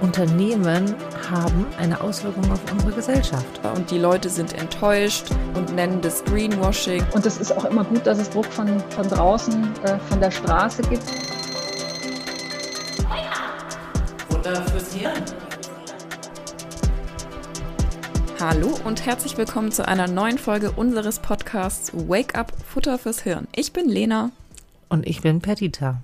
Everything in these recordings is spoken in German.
Unternehmen haben eine Auswirkung auf unsere Gesellschaft. Und die Leute sind enttäuscht und nennen das Greenwashing. Und es ist auch immer gut, dass es Druck von, von draußen, äh, von der Straße gibt. Futter fürs Hirn. Hallo und herzlich willkommen zu einer neuen Folge unseres Podcasts Wake Up Futter fürs Hirn. Ich bin Lena. Und ich bin Perdita.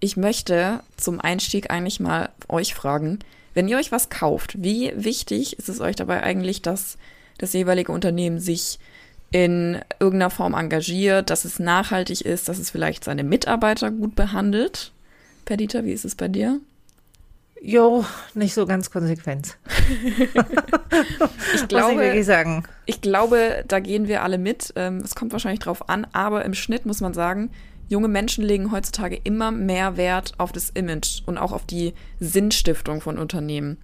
Ich möchte zum Einstieg eigentlich mal euch fragen, wenn ihr euch was kauft, wie wichtig ist es euch dabei eigentlich, dass das jeweilige Unternehmen sich in irgendeiner Form engagiert, dass es nachhaltig ist, dass es vielleicht seine Mitarbeiter gut behandelt? Perdita, wie ist es bei dir? Jo, nicht so ganz konsequent. ich glaube, ich, sagen. ich glaube, da gehen wir alle mit. Ähm, es kommt wahrscheinlich drauf an, aber im Schnitt muss man sagen, junge Menschen legen heutzutage immer mehr Wert auf das Image und auch auf die Sinnstiftung von Unternehmen.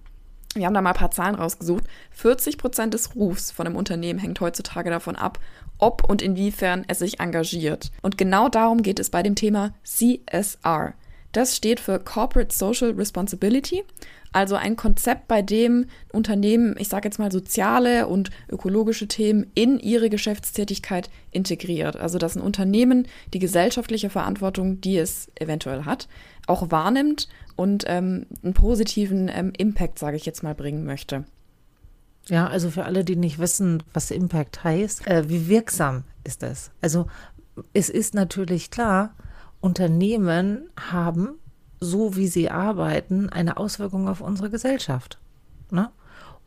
Wir haben da mal ein paar Zahlen rausgesucht. 40 Prozent des Rufs von einem Unternehmen hängt heutzutage davon ab, ob und inwiefern es sich engagiert. Und genau darum geht es bei dem Thema CSR. Das steht für Corporate Social Responsibility also ein Konzept, bei dem Unternehmen, ich sage jetzt mal, soziale und ökologische Themen in ihre Geschäftstätigkeit integriert. Also dass ein Unternehmen die gesellschaftliche Verantwortung, die es eventuell hat, auch wahrnimmt und ähm, einen positiven ähm, Impact, sage ich jetzt mal, bringen möchte. Ja, also für alle, die nicht wissen, was Impact heißt, äh, wie wirksam ist das? Also es ist natürlich klar, Unternehmen haben so wie sie arbeiten, eine Auswirkung auf unsere Gesellschaft. Ne?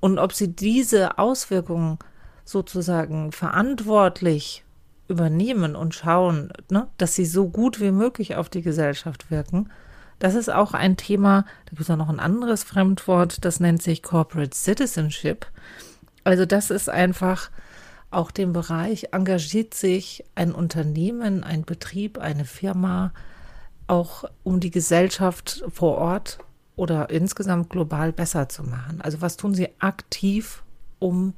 Und ob sie diese Auswirkungen sozusagen verantwortlich übernehmen und schauen, ne, dass sie so gut wie möglich auf die Gesellschaft wirken, das ist auch ein Thema, da gibt es auch noch ein anderes Fremdwort, das nennt sich Corporate Citizenship. Also das ist einfach auch dem Bereich, engagiert sich ein Unternehmen, ein Betrieb, eine Firma, auch um die Gesellschaft vor Ort oder insgesamt global besser zu machen? Also was tun Sie aktiv, um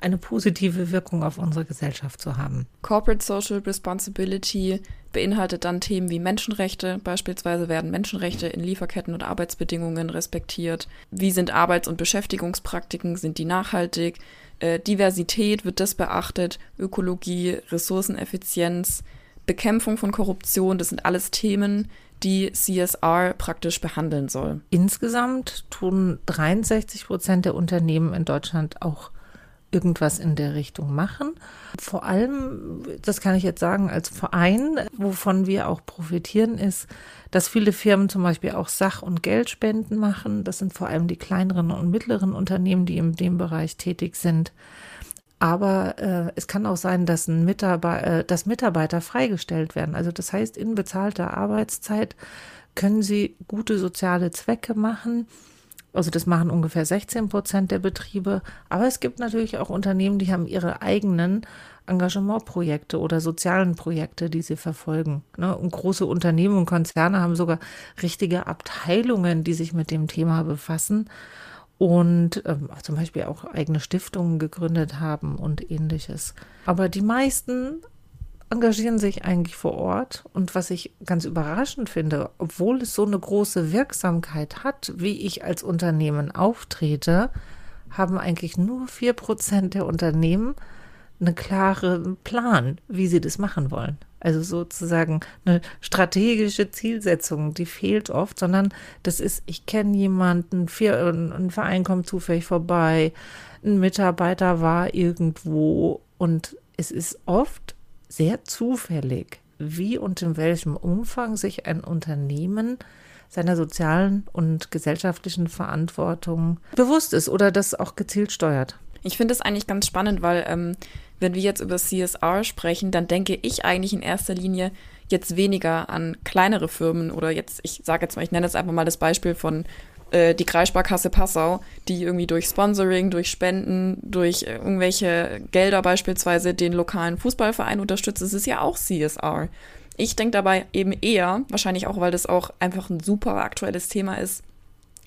eine positive Wirkung auf unsere Gesellschaft zu haben? Corporate Social Responsibility beinhaltet dann Themen wie Menschenrechte. Beispielsweise werden Menschenrechte in Lieferketten und Arbeitsbedingungen respektiert. Wie sind Arbeits- und Beschäftigungspraktiken? Sind die nachhaltig? Äh, Diversität, wird das beachtet? Ökologie, Ressourceneffizienz, Bekämpfung von Korruption, das sind alles Themen, die CSR praktisch behandeln soll. Insgesamt tun 63 Prozent der Unternehmen in Deutschland auch irgendwas in der Richtung machen. Vor allem, das kann ich jetzt sagen, als Verein, wovon wir auch profitieren, ist, dass viele Firmen zum Beispiel auch Sach- und Geldspenden machen. Das sind vor allem die kleineren und mittleren Unternehmen, die in dem Bereich tätig sind. Aber äh, es kann auch sein, dass, ein Mitarbeiter, äh, dass Mitarbeiter freigestellt werden. Also das heißt, in bezahlter Arbeitszeit können sie gute soziale Zwecke machen. Also das machen ungefähr 16 Prozent der Betriebe. Aber es gibt natürlich auch Unternehmen, die haben ihre eigenen Engagementprojekte oder sozialen Projekte, die sie verfolgen. Ne? Und große Unternehmen und Konzerne haben sogar richtige Abteilungen, die sich mit dem Thema befassen und ähm, zum Beispiel auch eigene Stiftungen gegründet haben und ähnliches. Aber die meisten engagieren sich eigentlich vor Ort. Und was ich ganz überraschend finde, obwohl es so eine große Wirksamkeit hat, wie ich als Unternehmen auftrete, haben eigentlich nur vier Prozent der Unternehmen einen klaren Plan, wie sie das machen wollen. Also sozusagen eine strategische Zielsetzung, die fehlt oft, sondern das ist, ich kenne jemanden, ein Verein kommt zufällig vorbei, ein Mitarbeiter war irgendwo und es ist oft sehr zufällig, wie und in welchem Umfang sich ein Unternehmen seiner sozialen und gesellschaftlichen Verantwortung bewusst ist oder das auch gezielt steuert. Ich finde es eigentlich ganz spannend, weil ähm, wenn wir jetzt über CSR sprechen, dann denke ich eigentlich in erster Linie jetzt weniger an kleinere Firmen oder jetzt, ich sage jetzt mal, ich nenne jetzt einfach mal das Beispiel von äh, die Kreissparkasse Passau, die irgendwie durch Sponsoring, durch Spenden, durch irgendwelche Gelder beispielsweise den lokalen Fußballverein unterstützt. Das ist ja auch CSR. Ich denke dabei eben eher, wahrscheinlich auch, weil das auch einfach ein super aktuelles Thema ist,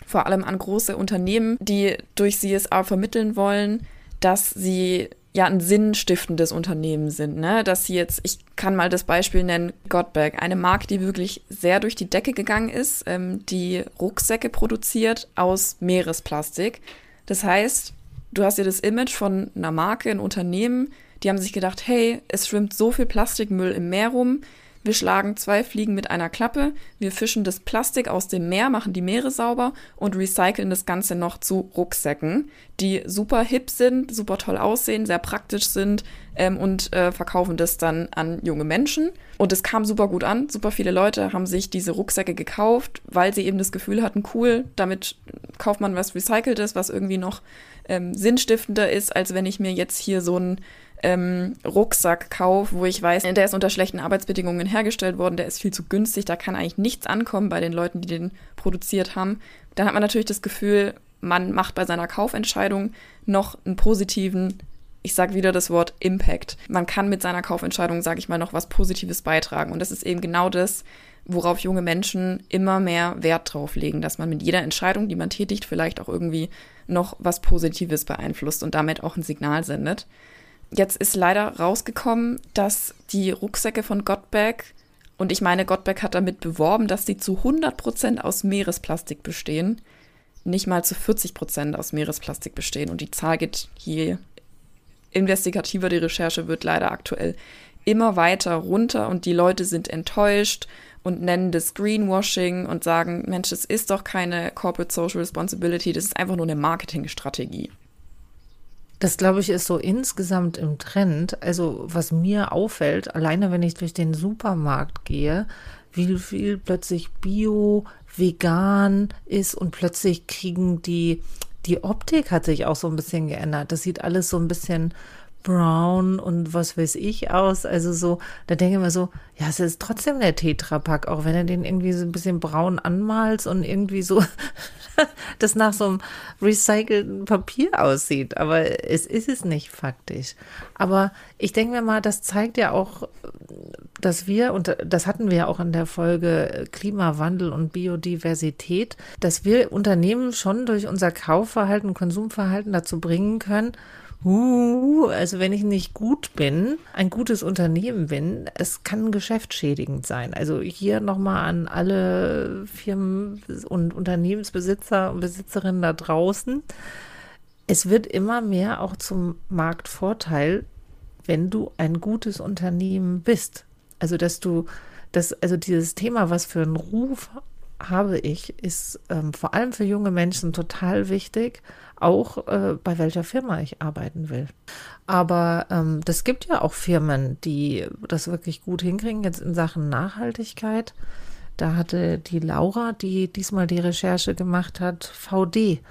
vor allem an große Unternehmen, die durch CSR vermitteln wollen, dass sie ja ein sinnstiftendes Unternehmen sind, ne? Dass sie jetzt, ich kann mal das Beispiel nennen, Godbag, eine Marke, die wirklich sehr durch die Decke gegangen ist, ähm, die Rucksäcke produziert aus Meeresplastik. Das heißt, du hast ja das Image von einer Marke, ein Unternehmen, die haben sich gedacht, hey, es schwimmt so viel Plastikmüll im Meer rum, wir schlagen zwei Fliegen mit einer Klappe. Wir fischen das Plastik aus dem Meer, machen die Meere sauber und recyceln das Ganze noch zu Rucksäcken, die super hip sind, super toll aussehen, sehr praktisch sind ähm, und äh, verkaufen das dann an junge Menschen. Und es kam super gut an. Super viele Leute haben sich diese Rucksäcke gekauft, weil sie eben das Gefühl hatten, cool, damit kauft man was Recyceltes, was irgendwie noch ähm, sinnstiftender ist, als wenn ich mir jetzt hier so ein ähm, Rucksack kaufe, wo ich weiß, der ist unter schlechten Arbeitsbedingungen hergestellt worden, der ist viel zu günstig, da kann eigentlich nichts ankommen bei den Leuten, die den produziert haben, dann hat man natürlich das Gefühl, man macht bei seiner Kaufentscheidung noch einen positiven, ich sage wieder das Wort Impact. Man kann mit seiner Kaufentscheidung, sage ich mal, noch was Positives beitragen. Und das ist eben genau das, worauf junge Menschen immer mehr Wert drauf legen, dass man mit jeder Entscheidung, die man tätigt, vielleicht auch irgendwie noch was Positives beeinflusst und damit auch ein Signal sendet. Jetzt ist leider rausgekommen, dass die Rucksäcke von Gottberg, und ich meine, Gottberg hat damit beworben, dass sie zu 100% aus Meeresplastik bestehen, nicht mal zu 40% aus Meeresplastik bestehen. Und die Zahl geht, je investigativer die Recherche wird, leider aktuell immer weiter runter und die Leute sind enttäuscht und nennen das Greenwashing und sagen, Mensch, das ist doch keine Corporate Social Responsibility, das ist einfach nur eine Marketingstrategie. Das, glaube ich, ist so insgesamt im Trend. Also, was mir auffällt, alleine wenn ich durch den Supermarkt gehe, wie viel plötzlich Bio, vegan ist und plötzlich kriegen die, die Optik hat sich auch so ein bisschen geändert. Das sieht alles so ein bisschen Brown und was weiß ich aus. Also so, da denke ich mir so, ja, es ist trotzdem der Tetrapack, auch wenn er den irgendwie so ein bisschen braun anmalt und irgendwie so das nach so einem recycelten Papier aussieht. Aber es ist es nicht faktisch. Aber ich denke mir mal, das zeigt ja auch, dass wir, und das hatten wir ja auch in der Folge Klimawandel und Biodiversität, dass wir Unternehmen schon durch unser Kaufverhalten, Konsumverhalten dazu bringen können, uh, also wenn ich nicht gut bin, ein gutes Unternehmen bin, es kann geschäftsschädigend sein. Also hier nochmal an alle Firmen und Unternehmensbesitzer und Besitzerinnen da draußen. Es wird immer mehr auch zum Marktvorteil, wenn du ein gutes Unternehmen bist. Also, dass du, das, also dieses Thema, was für einen Ruf habe ich, ist ähm, vor allem für junge Menschen total wichtig, auch äh, bei welcher Firma ich arbeiten will. Aber ähm, das gibt ja auch Firmen, die das wirklich gut hinkriegen, jetzt in Sachen Nachhaltigkeit. Da hatte die Laura, die diesmal die Recherche gemacht hat, VD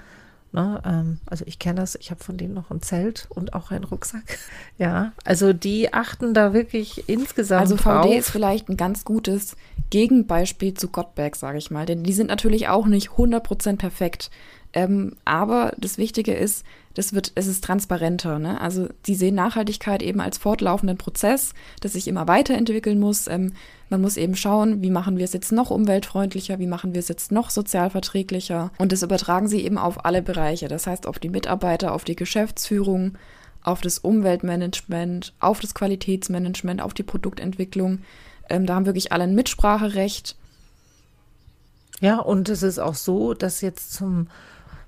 Ne, ähm, also ich kenne das, ich habe von denen noch ein Zelt und auch einen Rucksack. Ja, also die achten da wirklich insgesamt Also VD drauf. ist vielleicht ein ganz gutes Gegenbeispiel zu Gottberg, sage ich mal. Denn die sind natürlich auch nicht 100% perfekt. Ähm, aber das Wichtige ist, das wird, es ist transparenter. Ne? Also sie sehen Nachhaltigkeit eben als fortlaufenden Prozess, das sich immer weiterentwickeln muss. Ähm, man muss eben schauen, wie machen wir es jetzt noch umweltfreundlicher, wie machen wir es jetzt noch sozialverträglicher. Und das übertragen sie eben auf alle Bereiche. Das heißt auf die Mitarbeiter, auf die Geschäftsführung, auf das Umweltmanagement, auf das Qualitätsmanagement, auf die Produktentwicklung. Ähm, da haben wirklich alle ein Mitspracherecht. Ja, und es ist auch so, dass jetzt zum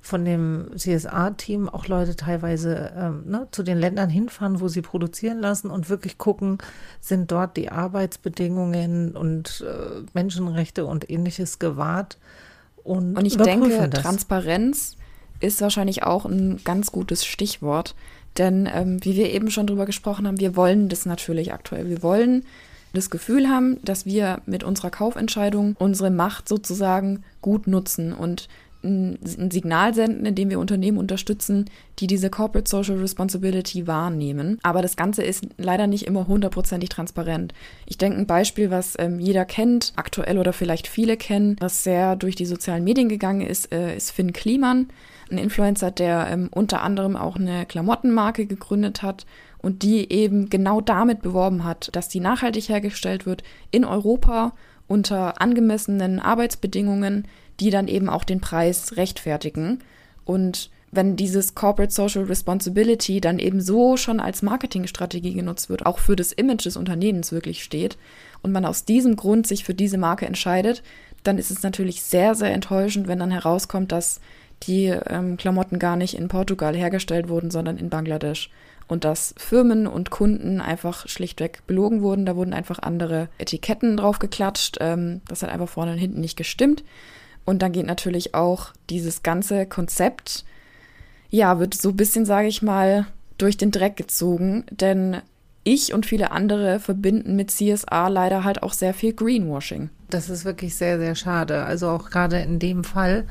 von dem CSA-Team auch Leute teilweise ähm, ne, zu den Ländern hinfahren, wo sie produzieren lassen und wirklich gucken, sind dort die Arbeitsbedingungen und äh, Menschenrechte und ähnliches gewahrt. Und, und ich denke, das. Transparenz ist wahrscheinlich auch ein ganz gutes Stichwort. Denn ähm, wie wir eben schon drüber gesprochen haben, wir wollen das natürlich aktuell. Wir wollen das Gefühl haben, dass wir mit unserer Kaufentscheidung unsere Macht sozusagen gut nutzen und ein Signal senden, indem wir Unternehmen unterstützen, die diese Corporate Social Responsibility wahrnehmen. Aber das Ganze ist leider nicht immer hundertprozentig transparent. Ich denke, ein Beispiel, was ähm, jeder kennt, aktuell oder vielleicht viele kennen, was sehr durch die sozialen Medien gegangen ist, äh, ist Finn Kliman, ein Influencer, der ähm, unter anderem auch eine Klamottenmarke gegründet hat und die eben genau damit beworben hat, dass die nachhaltig hergestellt wird in Europa unter angemessenen Arbeitsbedingungen, die dann eben auch den Preis rechtfertigen. Und wenn dieses Corporate Social Responsibility dann eben so schon als Marketingstrategie genutzt wird, auch für das Image des Unternehmens wirklich steht und man aus diesem Grund sich für diese Marke entscheidet, dann ist es natürlich sehr, sehr enttäuschend, wenn dann herauskommt, dass die ähm, Klamotten gar nicht in Portugal hergestellt wurden, sondern in Bangladesch. Und dass Firmen und Kunden einfach schlichtweg belogen wurden. Da wurden einfach andere Etiketten drauf geklatscht. Ähm, das hat einfach vorne und hinten nicht gestimmt. Und dann geht natürlich auch dieses ganze Konzept ja, wird so ein bisschen, sage ich mal, durch den Dreck gezogen, denn ich und viele andere verbinden mit CSA leider halt auch sehr viel Greenwashing. Das ist wirklich sehr, sehr schade. Also auch gerade in dem Fall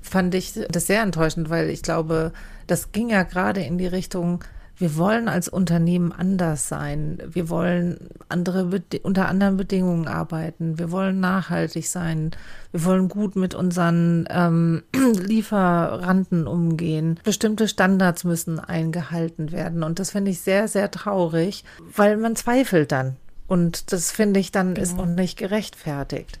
fand ich das sehr enttäuschend, weil ich glaube, das ging ja gerade in die Richtung, wir wollen als Unternehmen anders sein. Wir wollen andere unter anderen Bedingungen arbeiten. Wir wollen nachhaltig sein. Wir wollen gut mit unseren ähm, Lieferanten umgehen. Bestimmte Standards müssen eingehalten werden. Und das finde ich sehr, sehr traurig, weil man zweifelt dann. Und das finde ich dann genau. ist noch nicht gerechtfertigt.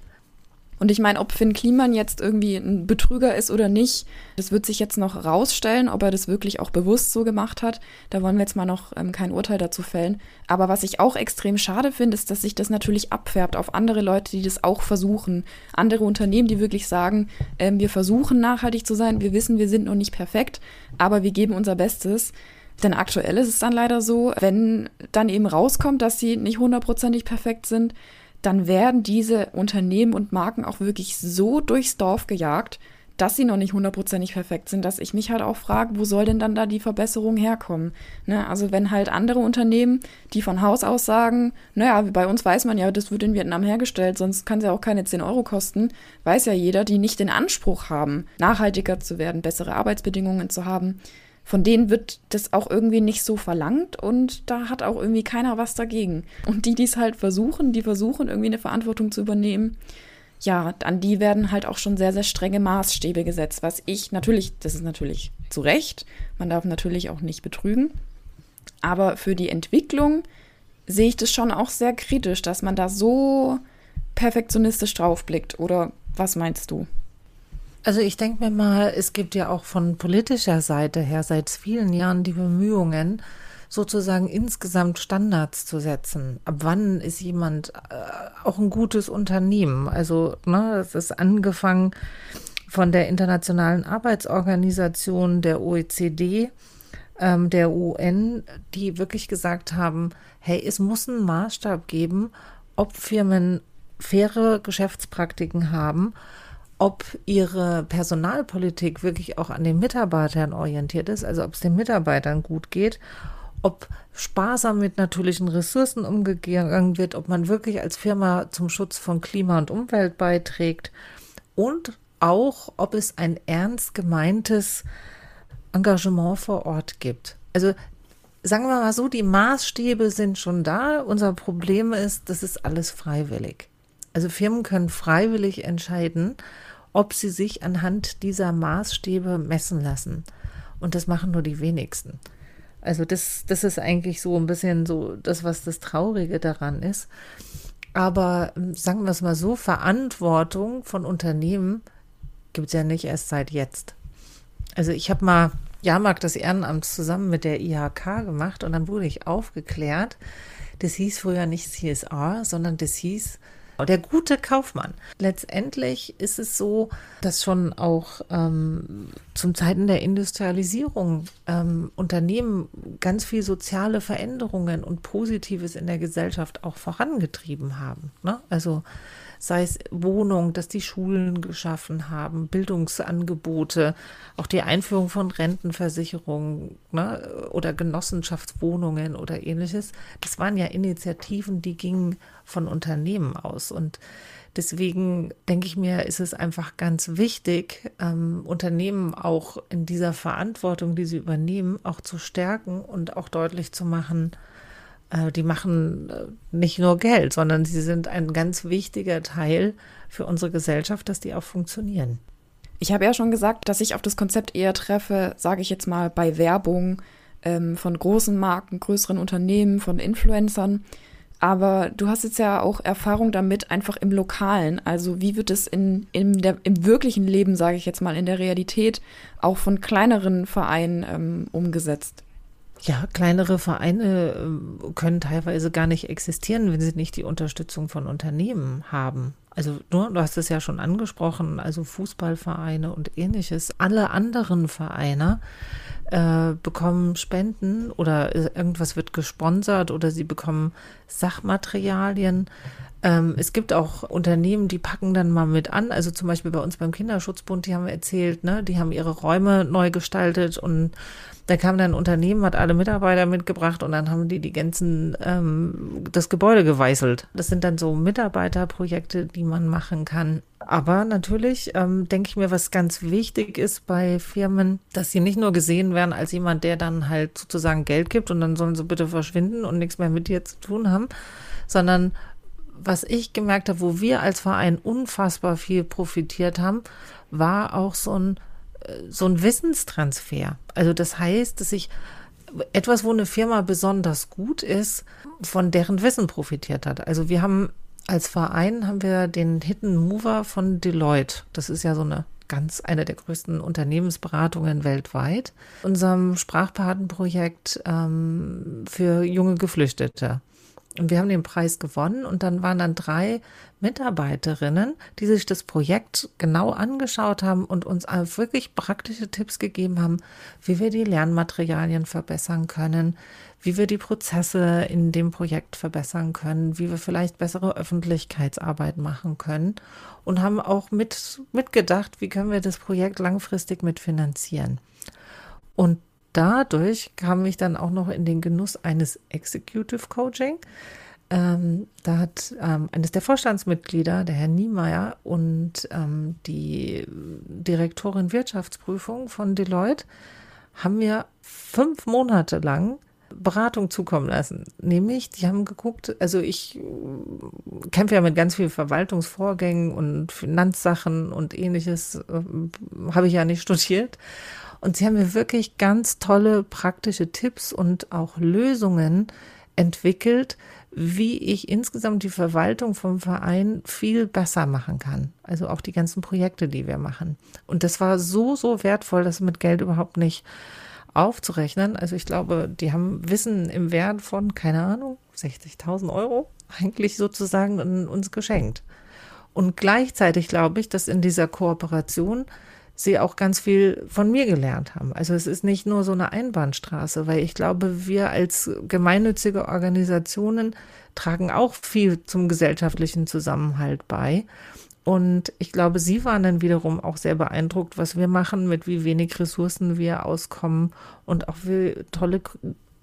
Und ich meine, ob Finn Kliman jetzt irgendwie ein Betrüger ist oder nicht, das wird sich jetzt noch rausstellen, ob er das wirklich auch bewusst so gemacht hat. Da wollen wir jetzt mal noch ähm, kein Urteil dazu fällen. Aber was ich auch extrem schade finde, ist, dass sich das natürlich abfärbt auf andere Leute, die das auch versuchen. Andere Unternehmen, die wirklich sagen, ähm, wir versuchen nachhaltig zu sein, wir wissen, wir sind noch nicht perfekt, aber wir geben unser Bestes. Denn aktuell ist es dann leider so, wenn dann eben rauskommt, dass sie nicht hundertprozentig perfekt sind, dann werden diese Unternehmen und Marken auch wirklich so durchs Dorf gejagt, dass sie noch nicht hundertprozentig perfekt sind, dass ich mich halt auch frage, wo soll denn dann da die Verbesserung herkommen? Ne? Also wenn halt andere Unternehmen, die von Haus aus sagen, naja, bei uns weiß man ja, das wird in Vietnam hergestellt, sonst kann es ja auch keine 10 Euro kosten, weiß ja jeder, die nicht den Anspruch haben, nachhaltiger zu werden, bessere Arbeitsbedingungen zu haben, von denen wird das auch irgendwie nicht so verlangt und da hat auch irgendwie keiner was dagegen. Und die, die es halt versuchen, die versuchen irgendwie eine Verantwortung zu übernehmen, ja, an die werden halt auch schon sehr, sehr strenge Maßstäbe gesetzt, was ich natürlich, das ist natürlich zu Recht, man darf natürlich auch nicht betrügen, aber für die Entwicklung sehe ich das schon auch sehr kritisch, dass man da so perfektionistisch draufblickt. Oder was meinst du? Also ich denke mir mal, es gibt ja auch von politischer Seite her seit vielen Jahren die Bemühungen, sozusagen insgesamt Standards zu setzen. Ab wann ist jemand äh, auch ein gutes Unternehmen? Also, ne, es ist angefangen von der Internationalen Arbeitsorganisation, der OECD, ähm, der UN, die wirklich gesagt haben, hey, es muss einen Maßstab geben, ob Firmen faire Geschäftspraktiken haben ob ihre Personalpolitik wirklich auch an den Mitarbeitern orientiert ist, also ob es den Mitarbeitern gut geht, ob sparsam mit natürlichen Ressourcen umgegangen wird, ob man wirklich als Firma zum Schutz von Klima und Umwelt beiträgt und auch, ob es ein ernst gemeintes Engagement vor Ort gibt. Also sagen wir mal so, die Maßstäbe sind schon da. Unser Problem ist, das ist alles freiwillig. Also Firmen können freiwillig entscheiden, ob sie sich anhand dieser Maßstäbe messen lassen. Und das machen nur die wenigsten. Also das, das ist eigentlich so ein bisschen so das, was das Traurige daran ist. Aber ähm, sagen wir es mal so, Verantwortung von Unternehmen gibt es ja nicht erst seit jetzt. Also ich habe mal Jahrmarkt des Ehrenamts zusammen mit der IHK gemacht und dann wurde ich aufgeklärt, das hieß früher nicht CSR, sondern das hieß der gute Kaufmann. Letztendlich ist es so, dass schon auch ähm, zum Zeiten der Industrialisierung ähm, Unternehmen ganz viel soziale Veränderungen und Positives in der Gesellschaft auch vorangetrieben haben. Ne? Also sei es Wohnung, dass die Schulen geschaffen haben, Bildungsangebote, auch die Einführung von Rentenversicherungen ne, oder Genossenschaftswohnungen oder ähnliches. Das waren ja Initiativen, die gingen von Unternehmen aus. Und deswegen denke ich mir, ist es einfach ganz wichtig, ähm, Unternehmen auch in dieser Verantwortung, die sie übernehmen, auch zu stärken und auch deutlich zu machen, die machen äh, nicht nur Geld, sondern sie sind ein ganz wichtiger Teil für unsere Gesellschaft, dass die auch funktionieren. Ich habe ja schon gesagt, dass ich auf das Konzept eher treffe, sage ich jetzt mal, bei Werbung ähm, von großen Marken, größeren Unternehmen, von Influencern. Aber du hast jetzt ja auch Erfahrung damit, einfach im Lokalen. Also wie wird es in, in der, im wirklichen Leben, sage ich jetzt mal, in der Realität auch von kleineren Vereinen ähm, umgesetzt? Ja, kleinere Vereine äh, können teilweise gar nicht existieren, wenn sie nicht die Unterstützung von Unternehmen haben. Also nur, du hast es ja schon angesprochen, also Fußballvereine und ähnliches. Alle anderen Vereine äh, bekommen Spenden oder irgendwas wird gesponsert oder sie bekommen Sachmaterialien. Ähm, es gibt auch Unternehmen, die packen dann mal mit an. Also zum Beispiel bei uns beim Kinderschutzbund, die haben erzählt, ne, die haben ihre Räume neu gestaltet und da kam dann ein Unternehmen, hat alle Mitarbeiter mitgebracht und dann haben die die ganzen, ähm, das Gebäude geweißelt. Das sind dann so Mitarbeiterprojekte, die man machen kann. Aber natürlich ähm, denke ich mir, was ganz wichtig ist bei Firmen, dass sie nicht nur gesehen werden als jemand, der dann halt sozusagen Geld gibt und dann sollen sie bitte verschwinden und nichts mehr mit dir zu tun haben, sondern was ich gemerkt habe, wo wir als Verein unfassbar viel profitiert haben, war auch so ein so ein Wissenstransfer. Also das heißt, dass ich etwas, wo eine Firma besonders gut ist, von deren Wissen profitiert hat. Also wir haben als Verein haben wir den Hidden Mover von Deloitte. Das ist ja so eine ganz eine der größten Unternehmensberatungen weltweit. Unserem Sprachpatenprojekt ähm, für junge Geflüchtete. Und wir haben den Preis gewonnen und dann waren dann drei Mitarbeiterinnen, die sich das Projekt genau angeschaut haben und uns wirklich praktische Tipps gegeben haben, wie wir die Lernmaterialien verbessern können, wie wir die Prozesse in dem Projekt verbessern können, wie wir vielleicht bessere Öffentlichkeitsarbeit machen können und haben auch mit, mitgedacht, wie können wir das Projekt langfristig mitfinanzieren. Und dadurch kam ich dann auch noch in den Genuss eines Executive Coaching. Ähm, da hat ähm, eines der Vorstandsmitglieder, der Herr Niemeyer, und ähm, die Direktorin Wirtschaftsprüfung von Deloitte haben mir fünf Monate lang Beratung zukommen lassen. Nämlich, die haben geguckt, also ich äh, kämpfe ja mit ganz vielen Verwaltungsvorgängen und Finanzsachen und ähnliches, äh, habe ich ja nicht studiert. Und sie haben mir wirklich ganz tolle praktische Tipps und auch Lösungen entwickelt, wie ich insgesamt die Verwaltung vom Verein viel besser machen kann. Also auch die ganzen Projekte, die wir machen. Und das war so, so wertvoll, das mit Geld überhaupt nicht aufzurechnen. Also ich glaube, die haben Wissen im Wert von, keine Ahnung, 60.000 Euro eigentlich sozusagen uns geschenkt. Und gleichzeitig glaube ich, dass in dieser Kooperation sie auch ganz viel von mir gelernt haben. Also es ist nicht nur so eine Einbahnstraße, weil ich glaube, wir als gemeinnützige Organisationen tragen auch viel zum gesellschaftlichen Zusammenhalt bei. Und ich glaube, Sie waren dann wiederum auch sehr beeindruckt, was wir machen, mit wie wenig Ressourcen wir auskommen und auch wie tolle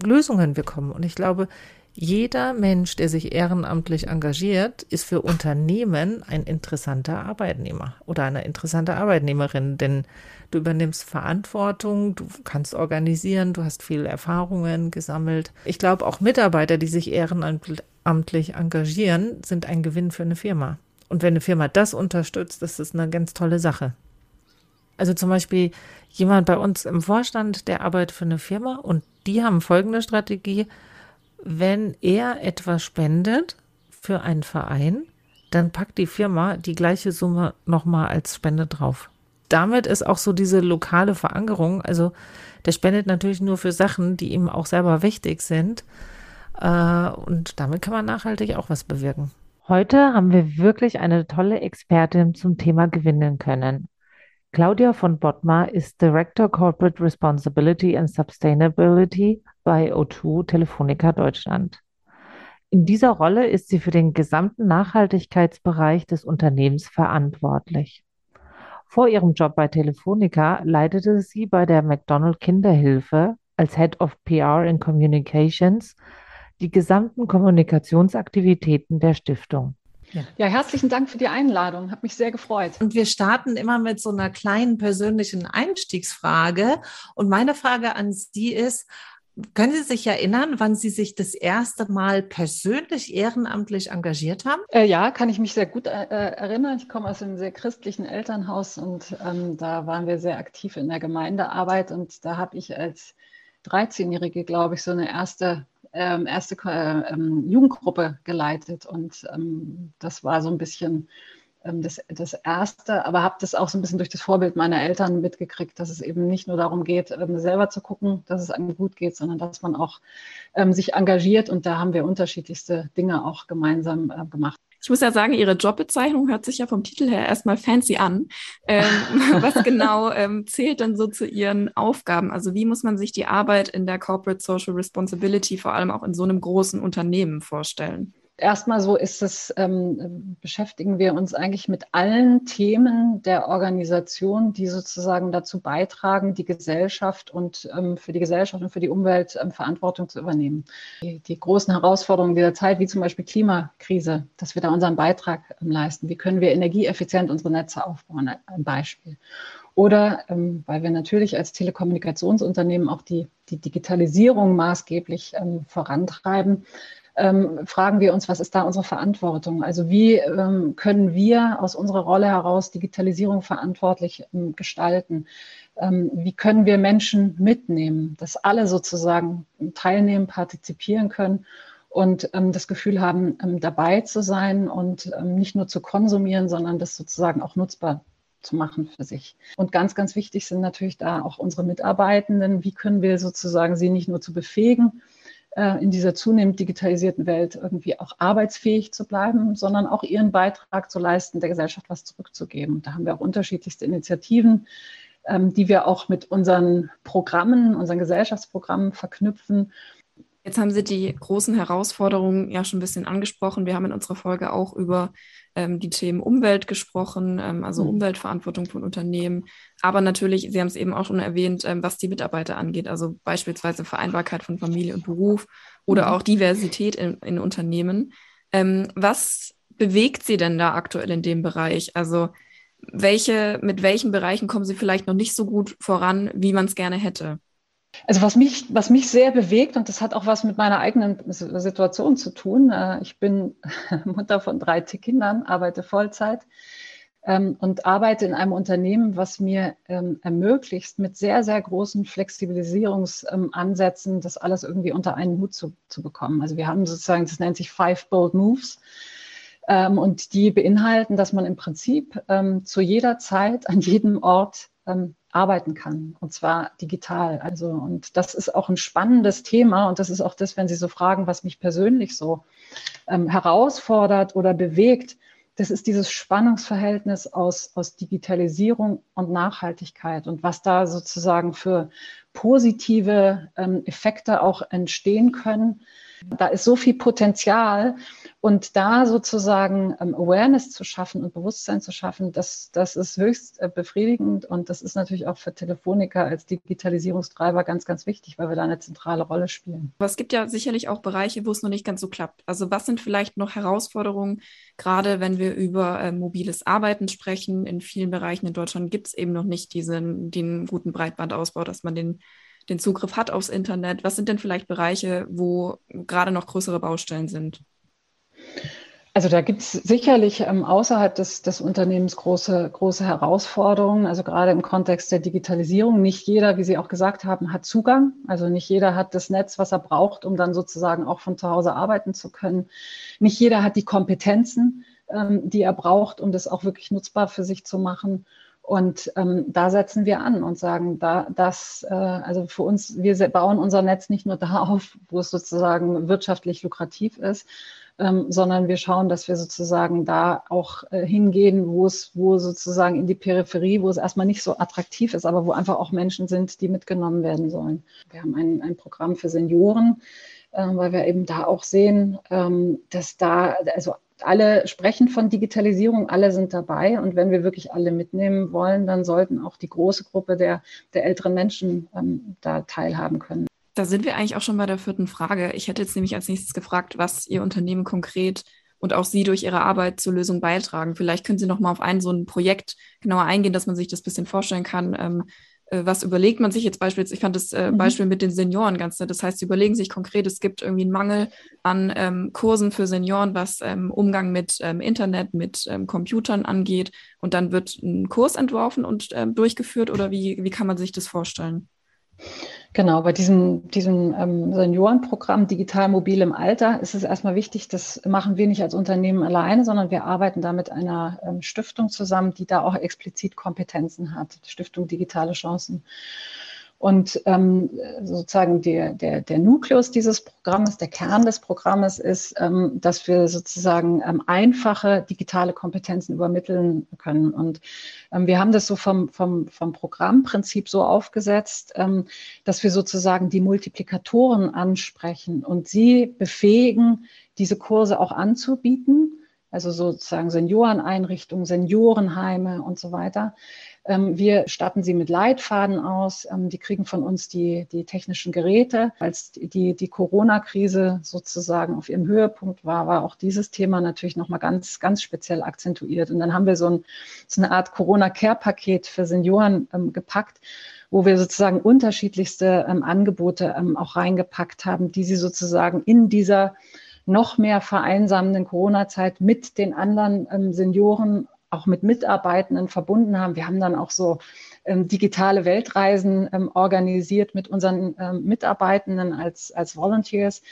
Lösungen wir kommen. Und ich glaube, jeder Mensch, der sich ehrenamtlich engagiert, ist für Unternehmen ein interessanter Arbeitnehmer oder eine interessante Arbeitnehmerin, denn du übernimmst Verantwortung, du kannst organisieren, du hast viele Erfahrungen gesammelt. Ich glaube, auch Mitarbeiter, die sich ehrenamtlich engagieren, sind ein Gewinn für eine Firma. Und wenn eine Firma das unterstützt, das ist eine ganz tolle Sache. Also zum Beispiel jemand bei uns im Vorstand, der arbeitet für eine Firma und die haben folgende Strategie wenn er etwas spendet für einen Verein, dann packt die Firma die gleiche Summe nochmal als Spende drauf. Damit ist auch so diese lokale Verankerung, also der spendet natürlich nur für Sachen, die ihm auch selber wichtig sind. Äh, und damit kann man nachhaltig auch was bewirken. Heute haben wir wirklich eine tolle Expertin zum Thema gewinnen können. Claudia von Bottmar ist Director Corporate Responsibility and Sustainability bei O2 Telefonica Deutschland. In dieser Rolle ist sie für den gesamten Nachhaltigkeitsbereich des Unternehmens verantwortlich. Vor ihrem Job bei Telefonica leitete sie bei der McDonald Kinderhilfe als Head of PR and Communications die gesamten Kommunikationsaktivitäten der Stiftung. Ja. ja. herzlichen Dank für die Einladung. Hat mich sehr gefreut. Und wir starten immer mit so einer kleinen persönlichen Einstiegsfrage. Und meine Frage an Sie ist, können Sie sich erinnern, wann Sie sich das erste Mal persönlich ehrenamtlich engagiert haben? Äh, ja, kann ich mich sehr gut äh, äh erinnern. Ich komme aus einem sehr christlichen Elternhaus und ähm, da waren wir sehr aktiv in der Gemeindearbeit und da habe ich als 13-Jährige, glaube ich, so eine erste ähm, erste äh, ähm, Jugendgruppe geleitet und ähm, das war so ein bisschen das, das Erste, aber habe das auch so ein bisschen durch das Vorbild meiner Eltern mitgekriegt, dass es eben nicht nur darum geht, ähm, selber zu gucken, dass es einem gut geht, sondern dass man auch ähm, sich engagiert und da haben wir unterschiedlichste Dinge auch gemeinsam äh, gemacht. Ich muss ja sagen, Ihre Jobbezeichnung hört sich ja vom Titel her erstmal fancy an. Ähm, was genau ähm, zählt denn so zu Ihren Aufgaben? Also wie muss man sich die Arbeit in der Corporate Social Responsibility vor allem auch in so einem großen Unternehmen vorstellen? Erstmal so ist es, ähm, beschäftigen wir uns eigentlich mit allen Themen der Organisation, die sozusagen dazu beitragen, die Gesellschaft und ähm, für die Gesellschaft und für die Umwelt ähm, Verantwortung zu übernehmen. Die, die, großen Herausforderungen dieser Zeit, wie zum Beispiel Klimakrise, dass wir da unseren Beitrag ähm, leisten. Wie können wir energieeffizient unsere Netze aufbauen? Ein Beispiel. Oder ähm, weil wir natürlich als Telekommunikationsunternehmen auch die, die Digitalisierung maßgeblich ähm, vorantreiben, ähm, fragen wir uns, was ist da unsere Verantwortung? Also wie ähm, können wir aus unserer Rolle heraus Digitalisierung verantwortlich ähm, gestalten? Ähm, wie können wir Menschen mitnehmen, dass alle sozusagen teilnehmen, partizipieren können? und ähm, das Gefühl haben, ähm, dabei zu sein und nicht nur zu konsumieren, sondern das sozusagen auch nutzbar zu machen für sich. Und ganz, ganz wichtig sind natürlich da auch unsere Mitarbeitenden. Wie können wir sozusagen sie nicht nur zu befähigen, äh, in dieser zunehmend digitalisierten Welt irgendwie auch arbeitsfähig zu bleiben, sondern auch ihren Beitrag zu leisten, der Gesellschaft was zurückzugeben. Da haben wir auch unterschiedlichste Initiativen, ähm, die wir auch mit unseren Programmen, unseren Gesellschaftsprogrammen verknüpfen. Jetzt haben Sie die großen Herausforderungen ja schon ein bisschen angesprochen. Wir haben in unserer Folge auch über ähm, die Themen Umwelt gesprochen, ähm, also mhm. Umweltverantwortung von Unternehmen, aber natürlich, Sie haben es eben auch schon erwähnt, ähm, was die Mitarbeiter angeht, also beispielsweise Vereinbarkeit von Familie und Beruf oder mhm. auch Diversität in, in Unternehmen. Ähm, was bewegt Sie denn da aktuell in dem Bereich? Also welche, mit welchen Bereichen kommen Sie vielleicht noch nicht so gut voran, wie man es gerne hätte? Also was mich, was mich sehr bewegt, und das hat auch was mit meiner eigenen Situation zu tun. Äh, ich bin Mutter von drei Kindern, arbeite Vollzeit ähm, und arbeite in einem Unternehmen, was mir ähm, ermöglicht, mit sehr, sehr großen Flexibilisierungsansätzen das alles irgendwie unter einen Hut zu, zu bekommen. Also wir haben sozusagen, das nennt sich Five Bold Moves. Ähm, und die beinhalten, dass man im Prinzip zu jeder Zeit, an jedem Ort arbeiten kann und zwar digital. Also und das ist auch ein spannendes Thema und das ist auch das, wenn Sie so fragen, was mich persönlich so ähm, herausfordert oder bewegt. Das ist dieses Spannungsverhältnis aus, aus Digitalisierung und Nachhaltigkeit und was da sozusagen für positive ähm, Effekte auch entstehen können. Da ist so viel Potenzial und da sozusagen ähm, Awareness zu schaffen und Bewusstsein zu schaffen, das, das ist höchst äh, befriedigend und das ist natürlich auch für Telefonica als Digitalisierungstreiber ganz, ganz wichtig, weil wir da eine zentrale Rolle spielen. Aber es gibt ja sicherlich auch Bereiche, wo es noch nicht ganz so klappt. Also was sind vielleicht noch Herausforderungen, gerade wenn wir über äh, mobiles Arbeiten sprechen? In vielen Bereichen in Deutschland gibt es eben noch nicht diesen, den guten Breitbandausbau, dass man den den Zugriff hat aufs Internet. Was sind denn vielleicht Bereiche, wo gerade noch größere Baustellen sind? Also da gibt es sicherlich ähm, außerhalb des, des Unternehmens große, große Herausforderungen. Also gerade im Kontext der Digitalisierung. Nicht jeder, wie Sie auch gesagt haben, hat Zugang. Also nicht jeder hat das Netz, was er braucht, um dann sozusagen auch von zu Hause arbeiten zu können. Nicht jeder hat die Kompetenzen, ähm, die er braucht, um das auch wirklich nutzbar für sich zu machen. Und ähm, da setzen wir an und sagen, da das, äh, also für uns, wir bauen unser Netz nicht nur da auf, wo es sozusagen wirtschaftlich lukrativ ist, ähm, sondern wir schauen, dass wir sozusagen da auch äh, hingehen, wo es, wo sozusagen in die Peripherie, wo es erstmal nicht so attraktiv ist, aber wo einfach auch Menschen sind, die mitgenommen werden sollen. Wir haben ein, ein Programm für Senioren, äh, weil wir eben da auch sehen, ähm, dass da, also alle sprechen von Digitalisierung, alle sind dabei. Und wenn wir wirklich alle mitnehmen wollen, dann sollten auch die große Gruppe der, der älteren Menschen ähm, da teilhaben können. Da sind wir eigentlich auch schon bei der vierten Frage. Ich hätte jetzt nämlich als nächstes gefragt, was Ihr Unternehmen konkret und auch Sie durch Ihre Arbeit zur Lösung beitragen. Vielleicht können Sie noch mal auf ein so ein Projekt genauer eingehen, dass man sich das ein bisschen vorstellen kann. Ähm, äh, was überlegt man sich jetzt beispielsweise? Ich fand das äh, mhm. Beispiel mit den Senioren ganz nett. Das heißt, sie überlegen sich konkret, es gibt irgendwie einen Mangel an ähm, Kursen für Senioren, was ähm, Umgang mit ähm, Internet, mit ähm, Computern angeht. Und dann wird ein Kurs entworfen und ähm, durchgeführt oder wie, wie kann man sich das vorstellen? Genau, bei diesem, diesem ähm, Seniorenprogramm Digital Mobil im Alter ist es erstmal wichtig, das machen wir nicht als Unternehmen alleine, sondern wir arbeiten da mit einer ähm, Stiftung zusammen, die da auch explizit Kompetenzen hat, Stiftung Digitale Chancen. Und ähm, sozusagen der, der, der Nukleus dieses Programmes, der Kern des Programmes ist, ähm, dass wir sozusagen ähm, einfache digitale Kompetenzen übermitteln können. Und ähm, wir haben das so vom, vom, vom Programmprinzip so aufgesetzt, ähm, dass wir sozusagen die Multiplikatoren ansprechen und sie befähigen, diese Kurse auch anzubieten. Also sozusagen Senioreneinrichtungen, Seniorenheime und so weiter wir statten sie mit Leitfaden aus. Ähm, die kriegen von uns die, die technischen Geräte. Als die, die Corona-Krise sozusagen auf ihrem Höhepunkt war, war auch dieses Thema natürlich nochmal ganz, ganz speziell akzentuiert. Und dann haben wir so, ein, so eine Art Corona-Care-Paket für Senioren ähm, gepackt wo wir sozusagen unterschiedlichste ähm, Angebote ähm, auch reingepackt haben, die sie sozusagen in dieser noch mehr vereinsamenden Corona-Zeit mit den anderen ähm, Senioren auch mit Mitarbeitenden verbunden haben. Wir haben dann auch so ähm, digitale Weltreisen ähm, organisiert mit unseren ähm, Mitarbeitenden als, als Volunteers.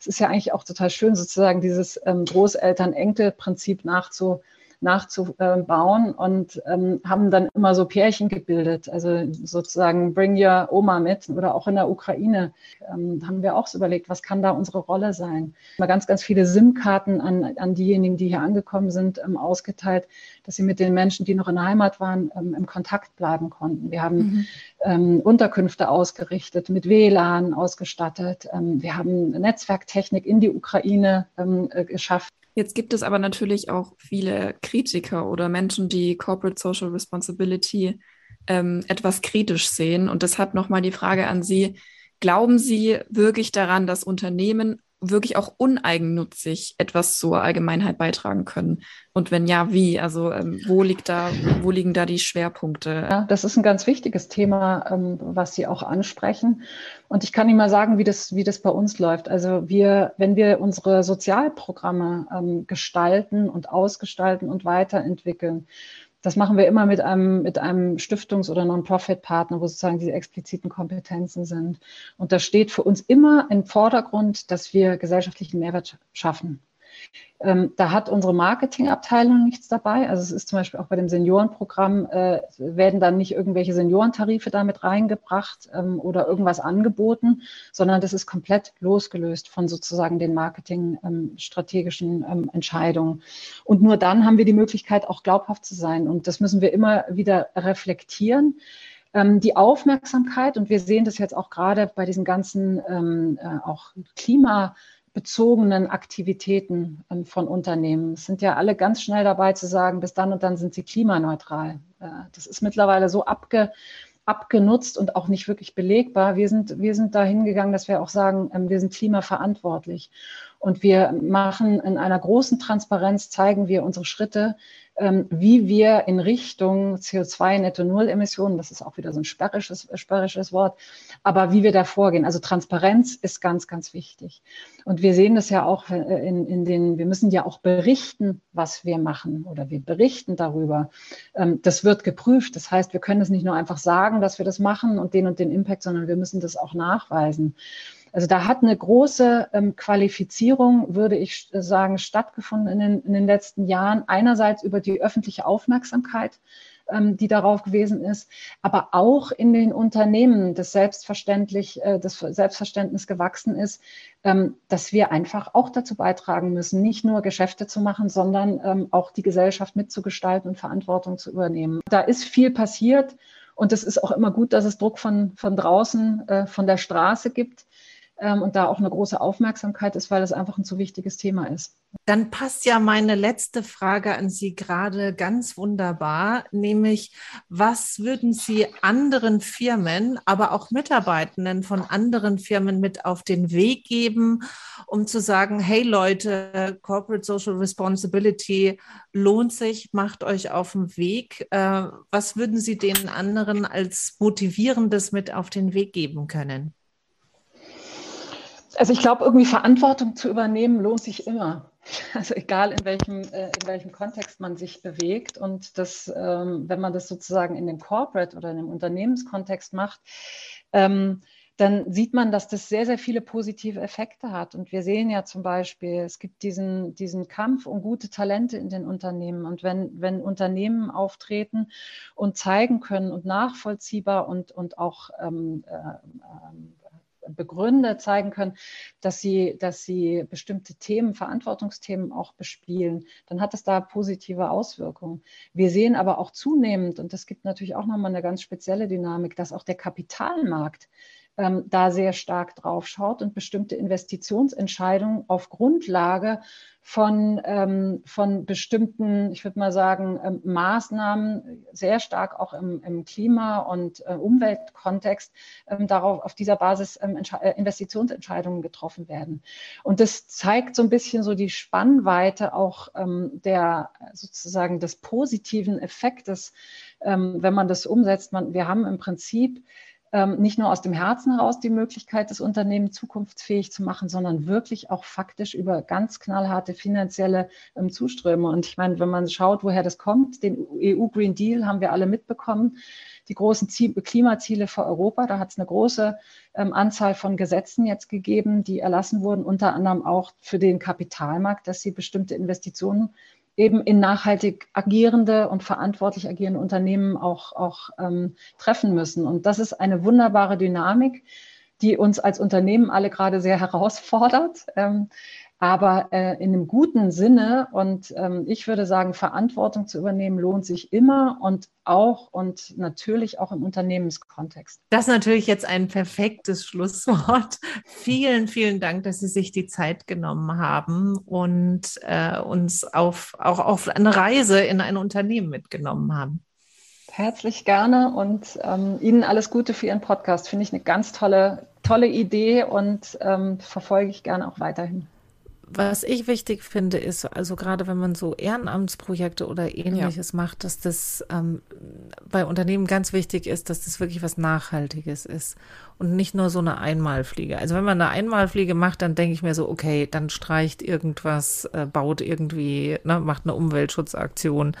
Es ist ja eigentlich auch total schön, sozusagen dieses ähm, Großeltern-Enkel-Prinzip nachzu, nachzubauen und ähm, haben dann immer so Pärchen gebildet. Also sozusagen bring your Oma mit oder auch in der Ukraine ähm, haben wir auch so überlegt, was kann da unsere Rolle sein. Mal ganz, ganz viele SIM-Karten an, an diejenigen, die hier angekommen sind, ähm, ausgeteilt, dass sie mit den Menschen, die noch in der Heimat waren, ähm, im Kontakt bleiben konnten. Wir haben mhm. Ähm, Unterkünfte ausgerichtet, mit WLAN ausgestattet. Ähm, wir haben Netzwerktechnik in die Ukraine äh, geschafft. Jetzt gibt es aber natürlich auch viele Kritiker oder Menschen, die Corporate Social Responsibility ähm, etwas kritisch sehen. Und deshalb nochmal die Frage an Sie. Glauben Sie wirklich daran, dass Unternehmen wirklich auch uneigennützig etwas zur Allgemeinheit beitragen können? Und wenn ja, wie? Also ähm, wo liegt da, wo liegen da die Schwerpunkte? Ja, das ist ein ganz wichtiges Thema, ähm, was Sie auch ansprechen. Und ich kann Ihnen mal sagen, wie das, wie das bei uns läuft. Also wir, wenn wir unsere Sozialprogramme ähm, gestalten und ausgestalten und weiterentwickeln, das machen wir immer mit einem, mit einem Stiftungs- oder Non-Profit-Partner, wo sozusagen diese expliziten Kompetenzen sind. Und da steht für uns immer im Vordergrund, dass wir gesellschaftlichen Mehrwert schaffen. Ähm, da hat unsere Marketingabteilung nichts dabei. Also es ist zum Beispiel auch bei dem Seniorenprogramm, äh, werden dann nicht irgendwelche Seniorentarife damit reingebracht ähm, oder irgendwas angeboten, sondern das ist komplett losgelöst von sozusagen den marketingstrategischen ähm, Entscheidungen. Und nur dann haben wir die Möglichkeit, auch glaubhaft zu sein. Und das müssen wir immer wieder reflektieren ähm, die Aufmerksamkeit, und wir sehen das jetzt auch gerade bei diesen ganzen ähm, äh, auch Klima- bezogenen Aktivitäten ähm, von Unternehmen. Es sind ja alle ganz schnell dabei zu sagen, bis dann und dann sind sie klimaneutral. Äh, das ist mittlerweile so abge, abgenutzt und auch nicht wirklich belegbar. Wir sind, wir sind da hingegangen, dass wir auch sagen, ähm, wir sind klimaverantwortlich. Und wir machen in einer großen Transparenz, zeigen wir unsere Schritte, ähm, wie wir in Richtung CO2-Netto-Null-Emissionen, das ist auch wieder so ein sperrisches, sperrisches Wort, aber wie wir da vorgehen. Also Transparenz ist ganz, ganz wichtig. Und wir sehen das ja auch in, in den, wir müssen ja auch berichten, was wir machen oder wir berichten darüber. Ähm, das wird geprüft. Das heißt, wir können es nicht nur einfach sagen, dass wir das machen und den und den Impact, sondern wir müssen das auch nachweisen. Also da hat eine große ähm, Qualifizierung, würde ich sagen, stattgefunden in den, in den letzten Jahren. Einerseits über die öffentliche Aufmerksamkeit, ähm, die darauf gewesen ist, aber auch in den Unternehmen das selbstverständlich, äh, das Selbstverständnis gewachsen ist, ähm, dass wir einfach auch dazu beitragen müssen, nicht nur Geschäfte zu machen, sondern ähm, auch die Gesellschaft mitzugestalten und Verantwortung zu übernehmen. Da ist viel passiert. Und es ist auch immer gut, dass es Druck von, von draußen, äh, von der Straße gibt ähm, und da auch eine große Aufmerksamkeit ist, weil das einfach ein zu wichtiges Thema ist. Dann passt ja meine letzte Frage an Sie gerade ganz wunderbar, nämlich was würden Sie anderen Firmen, aber auch Mitarbeitenden von anderen Firmen mit auf den Weg geben, um zu sagen, hey Leute, Corporate Social Responsibility lohnt sich, macht euch auf den Weg. Äh, was würden Sie den anderen als motivierendes mit auf den Weg geben können? Also ich glaube, irgendwie Verantwortung zu übernehmen lohnt sich immer. Also egal in welchem, äh, in welchem Kontext man sich bewegt und das, ähm, wenn man das sozusagen in dem Corporate oder in dem Unternehmenskontext macht, ähm, dann sieht man, dass das sehr, sehr viele positive Effekte hat. Und wir sehen ja zum Beispiel, es gibt diesen, diesen Kampf um gute Talente in den Unternehmen. Und wenn, wenn Unternehmen auftreten und zeigen können und nachvollziehbar und, und auch ähm, äh, ähm, begründet zeigen können, dass sie, dass sie bestimmte Themen, Verantwortungsthemen auch bespielen, dann hat es da positive Auswirkungen. Wir sehen aber auch zunehmend, und das gibt natürlich auch nochmal eine ganz spezielle Dynamik, dass auch der Kapitalmarkt ähm, da sehr stark drauf schaut und bestimmte Investitionsentscheidungen auf Grundlage von, ähm, von bestimmten, ich würde mal sagen, ähm, Maßnahmen, sehr stark auch im, im Klima- und äh, Umweltkontext, ähm, darauf auf dieser Basis ähm, äh, Investitionsentscheidungen getroffen werden. Und das zeigt so ein bisschen so die Spannweite auch ähm, der sozusagen des positiven Effektes, ähm, wenn man das umsetzt. Man, wir haben im Prinzip ähm, nicht nur aus dem Herzen heraus die Möglichkeit, das Unternehmen zukunftsfähig zu machen, sondern wirklich auch faktisch über ganz knallharte finanzielle ähm, Zuströme. Und ich meine, wenn man schaut, woher das kommt, den EU Green Deal haben wir alle mitbekommen die großen Ziel Klimaziele für Europa. Da hat es eine große ähm, Anzahl von Gesetzen jetzt gegeben, die erlassen wurden, unter anderem auch für den Kapitalmarkt, dass sie bestimmte Investitionen eben in nachhaltig agierende und verantwortlich agierende Unternehmen auch, auch ähm, treffen müssen. Und das ist eine wunderbare Dynamik, die uns als Unternehmen alle gerade sehr herausfordert. Ähm, aber äh, in einem guten Sinne und ähm, ich würde sagen, Verantwortung zu übernehmen lohnt sich immer und auch und natürlich auch im Unternehmenskontext. Das ist natürlich jetzt ein perfektes Schlusswort. vielen, vielen Dank, dass Sie sich die Zeit genommen haben und äh, uns auf, auch auf eine Reise in ein Unternehmen mitgenommen haben. Herzlich gerne und ähm, Ihnen alles Gute für Ihren Podcast. Finde ich eine ganz tolle, tolle Idee und ähm, verfolge ich gerne auch weiterhin. Was ich wichtig finde, ist, also gerade wenn man so Ehrenamtsprojekte oder ähnliches ja. macht, dass das ähm, bei Unternehmen ganz wichtig ist, dass das wirklich was Nachhaltiges ist und nicht nur so eine Einmalfliege. Also wenn man eine Einmalfliege macht, dann denke ich mir so, okay, dann streicht irgendwas, äh, baut irgendwie, ne, macht eine Umweltschutzaktion.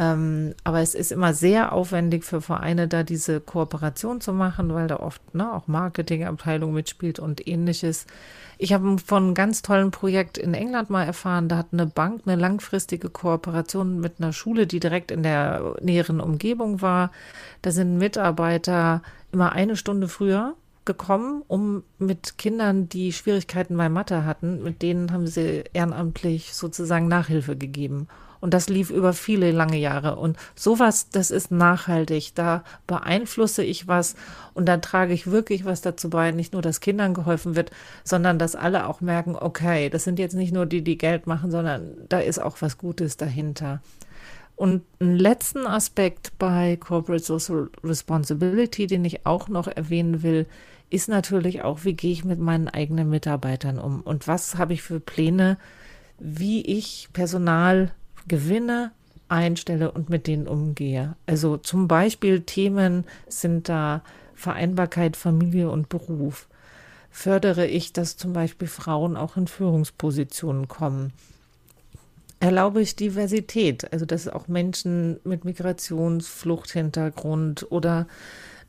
Ähm, aber es ist immer sehr aufwendig für Vereine, da diese Kooperation zu machen, weil da oft ne, auch Marketingabteilung mitspielt und ähnliches. Ich habe von einem ganz tollen Projekt in England mal erfahren, da hat eine Bank eine langfristige Kooperation mit einer Schule, die direkt in der näheren Umgebung war. Da sind Mitarbeiter immer eine Stunde früher gekommen, um mit Kindern, die Schwierigkeiten bei Mathe hatten, mit denen haben sie ehrenamtlich sozusagen Nachhilfe gegeben. Und das lief über viele lange Jahre. Und sowas, das ist nachhaltig. Da beeinflusse ich was und dann trage ich wirklich was dazu bei. Nicht nur, dass Kindern geholfen wird, sondern dass alle auch merken, okay, das sind jetzt nicht nur die, die Geld machen, sondern da ist auch was Gutes dahinter. Und einen letzten Aspekt bei Corporate Social Responsibility, den ich auch noch erwähnen will, ist natürlich auch, wie gehe ich mit meinen eigenen Mitarbeitern um und was habe ich für Pläne, wie ich Personal gewinne, einstelle und mit denen umgehe. Also zum Beispiel Themen sind da Vereinbarkeit Familie und Beruf. Fördere ich, dass zum Beispiel Frauen auch in Führungspositionen kommen? Erlaube ich Diversität, also dass auch Menschen mit Migrationsfluchthintergrund oder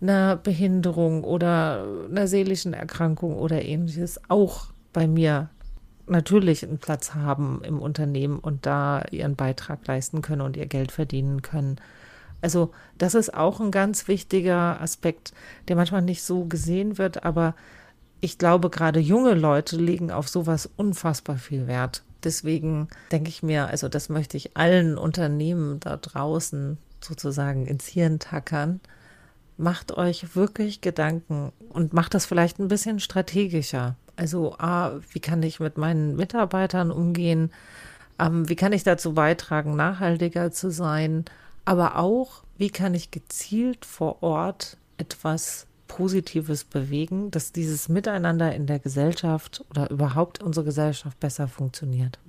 einer Behinderung oder einer seelischen Erkrankung oder ähnliches auch bei mir natürlich einen Platz haben im Unternehmen und da ihren Beitrag leisten können und ihr Geld verdienen können. Also das ist auch ein ganz wichtiger Aspekt, der manchmal nicht so gesehen wird, aber ich glaube, gerade junge Leute legen auf sowas unfassbar viel Wert. Deswegen denke ich mir, also das möchte ich allen Unternehmen da draußen sozusagen ins Hirn tackern. Macht euch wirklich Gedanken und macht das vielleicht ein bisschen strategischer. Also, ah, wie kann ich mit meinen Mitarbeitern umgehen? Ähm, wie kann ich dazu beitragen, nachhaltiger zu sein? Aber auch, wie kann ich gezielt vor Ort etwas Positives bewegen, dass dieses Miteinander in der Gesellschaft oder überhaupt unsere Gesellschaft besser funktioniert?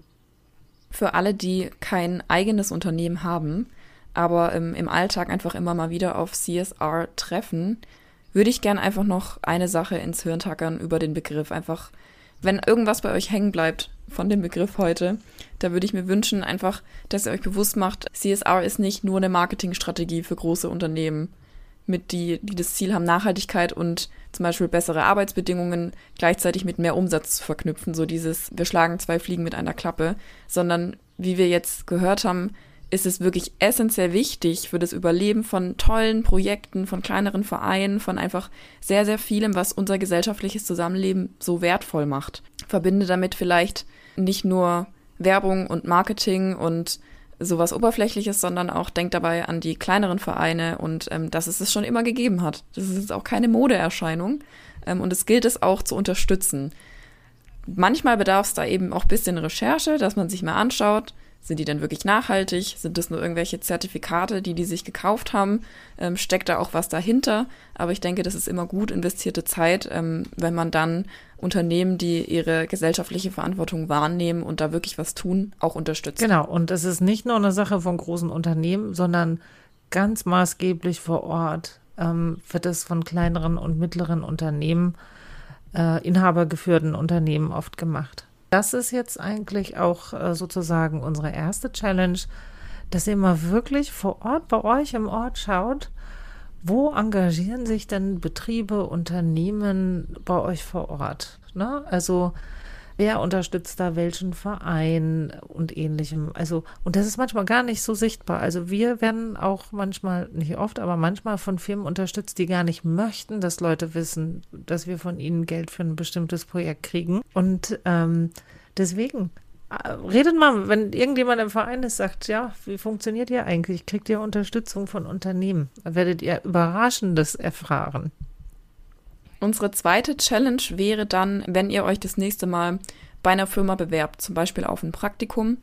Für alle, die kein eigenes Unternehmen haben, aber im, im Alltag einfach immer mal wieder auf CSR treffen, würde ich gern einfach noch eine Sache ins Hirn tackern über den Begriff. Einfach, wenn irgendwas bei euch hängen bleibt, von dem Begriff heute. Da würde ich mir wünschen, einfach, dass ihr euch bewusst macht, CSR ist nicht nur eine Marketingstrategie für große Unternehmen, mit die, die das Ziel haben, Nachhaltigkeit und zum Beispiel bessere Arbeitsbedingungen gleichzeitig mit mehr Umsatz zu verknüpfen. So dieses, wir schlagen zwei Fliegen mit einer Klappe, sondern wie wir jetzt gehört haben, ist es wirklich essentiell wichtig für das Überleben von tollen Projekten, von kleineren Vereinen, von einfach sehr, sehr vielem, was unser gesellschaftliches Zusammenleben so wertvoll macht. Verbinde damit vielleicht nicht nur Werbung und Marketing und sowas Oberflächliches, sondern auch denkt dabei an die kleineren Vereine und ähm, dass es es schon immer gegeben hat. Das ist jetzt auch keine Modeerscheinung ähm, und es gilt es auch zu unterstützen. Manchmal bedarf es da eben auch bisschen Recherche, dass man sich mal anschaut, sind die denn wirklich nachhaltig? Sind das nur irgendwelche Zertifikate, die die sich gekauft haben? Ähm, steckt da auch was dahinter? Aber ich denke, das ist immer gut investierte Zeit, ähm, wenn man dann Unternehmen, die ihre gesellschaftliche Verantwortung wahrnehmen und da wirklich was tun, auch unterstützt. Genau, und es ist nicht nur eine Sache von großen Unternehmen, sondern ganz maßgeblich vor Ort ähm, wird es von kleineren und mittleren Unternehmen, äh, inhabergeführten Unternehmen oft gemacht. Das ist jetzt eigentlich auch äh, sozusagen unsere erste Challenge, dass ihr mal wirklich vor Ort bei euch im Ort schaut, wo engagieren sich denn Betriebe, Unternehmen bei euch vor Ort? Ne? Also wer unterstützt da welchen Verein und ähnlichem. Also, und das ist manchmal gar nicht so sichtbar. Also wir werden auch manchmal, nicht oft, aber manchmal von Firmen unterstützt, die gar nicht möchten, dass Leute wissen, dass wir von ihnen Geld für ein bestimmtes Projekt kriegen. Und ähm, deswegen, äh, redet mal, wenn irgendjemand im Verein ist, sagt, ja, wie funktioniert ihr eigentlich? Kriegt ihr Unterstützung von Unternehmen? Werdet ihr Überraschendes erfahren. Unsere zweite Challenge wäre dann, wenn ihr euch das nächste Mal bei einer Firma bewerbt, zum Beispiel auf ein Praktikum,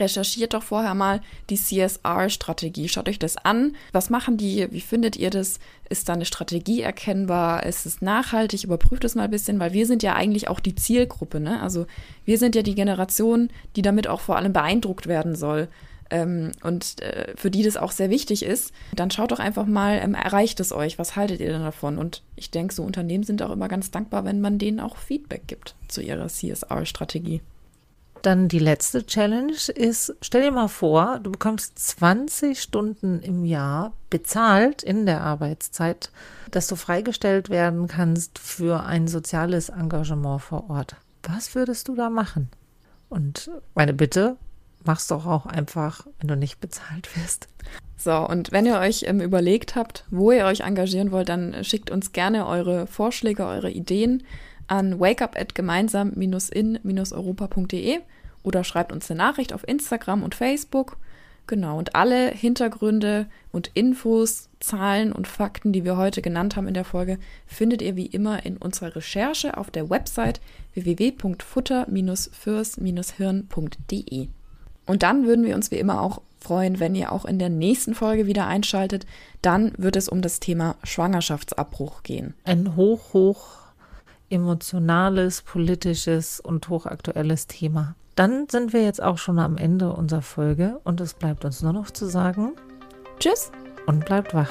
recherchiert doch vorher mal die CSR-Strategie. Schaut euch das an. Was machen die? Wie findet ihr das? Ist da eine Strategie erkennbar? Ist es nachhaltig? Überprüft es mal ein bisschen, weil wir sind ja eigentlich auch die Zielgruppe. Ne? Also wir sind ja die Generation, die damit auch vor allem beeindruckt werden soll ähm, und äh, für die das auch sehr wichtig ist, dann schaut doch einfach mal, ähm, erreicht es euch? Was haltet ihr denn davon? Und ich denke, so Unternehmen sind auch immer ganz dankbar, wenn man denen auch Feedback gibt zu ihrer CSR-Strategie. Dann die letzte Challenge ist, stell dir mal vor, du bekommst 20 Stunden im Jahr bezahlt in der Arbeitszeit, dass du freigestellt werden kannst für ein soziales Engagement vor Ort. Was würdest du da machen? Und meine Bitte, mach's doch auch einfach, wenn du nicht bezahlt wirst. So, und wenn ihr euch ähm, überlegt habt, wo ihr euch engagieren wollt, dann schickt uns gerne eure Vorschläge, eure Ideen an wakeup@gemeinsam-in-europa.de oder schreibt uns eine Nachricht auf Instagram und Facebook. Genau, und alle Hintergründe und Infos, Zahlen und Fakten, die wir heute genannt haben in der Folge, findet ihr wie immer in unserer Recherche auf der Website www.futter-fürs-hirn.de. Und dann würden wir uns wie immer auch freuen, wenn ihr auch in der nächsten Folge wieder einschaltet. Dann wird es um das Thema Schwangerschaftsabbruch gehen. Ein hoch, hoch emotionales, politisches und hochaktuelles Thema. Dann sind wir jetzt auch schon am Ende unserer Folge und es bleibt uns nur noch zu sagen Tschüss und bleibt wach.